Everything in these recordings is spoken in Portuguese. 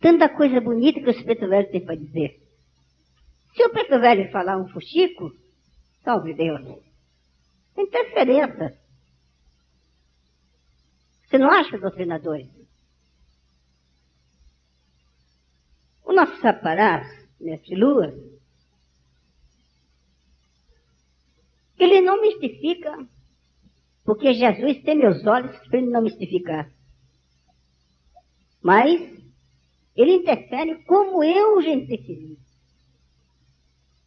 Tanta coisa bonita que o Preto Velho tem para dizer. Se o Preto Velho falar um fuxico, salve Deus, tem interferência. Você não acha, doutrinadores? O nosso saparás, mestre Lua, ele não mistifica, porque Jesus tem meus olhos para ele não mistificar. Mas ele interfere como eu já interferi.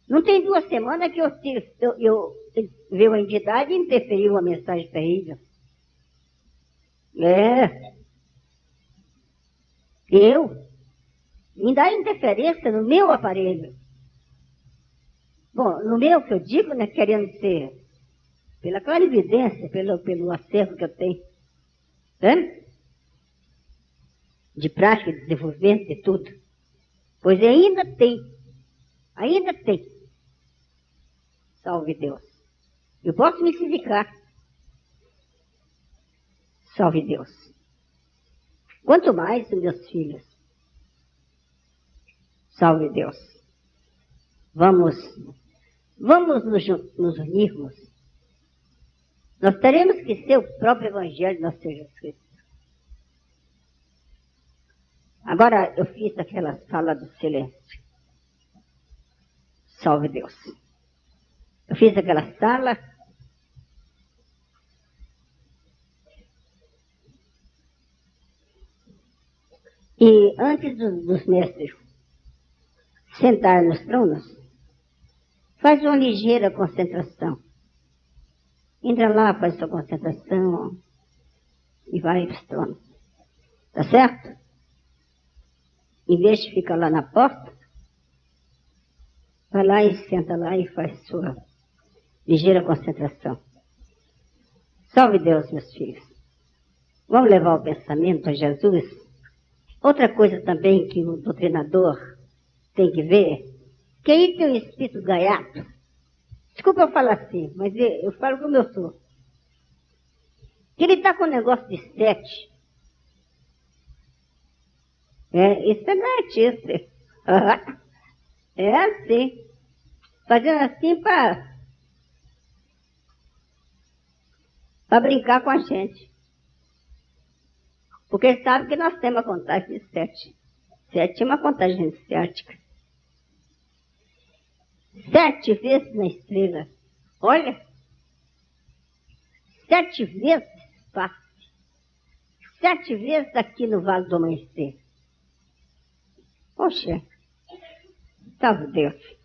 Não tem duas semanas que eu, eu, eu, eu veio a entidade e interferiu uma mensagem terrível. É. Eu? Me dá interferência no meu aparelho. Bom, no meu que eu digo, né, querendo ser, pela clarividência, pelo, pelo acervo que eu tenho, né? De prática, de desenvolvimento, de tudo. Pois ainda tem, ainda tem. Salve Deus. Eu posso me sindicar. Salve Deus. Quanto mais os meus filhos. Salve Deus. Vamos, vamos nos, nos unirmos. Nós teremos que ser o próprio Evangelho de nosso Senhor Jesus Cristo. Agora eu fiz aquela sala do silêncio. Salve Deus. Eu fiz aquela sala E antes do, dos mestres sentar nos tronos, faz uma ligeira concentração. Entra lá, faz sua concentração e vai para os tronos. Tá certo? Em vez de ficar lá na porta, vai lá e senta lá e faz sua ligeira concentração. Salve Deus, meus filhos. Vamos levar o pensamento a Jesus Outra coisa também que o doutrinador tem que ver, que aí tem o espírito gaiato. Desculpa eu falar assim, mas eu falo como eu sou. Que ele está com um negócio de sete. É, isso é gaitista. É assim. Fazendo assim para para brincar com a gente. Porque ele sabe que nós temos a contagem de sete. Sete é uma contagem iniciática. Sete vezes na estrela. Olha. Sete vezes passe. Sete vezes aqui no Vale do Amanhecer. Poxa. Salve Deus.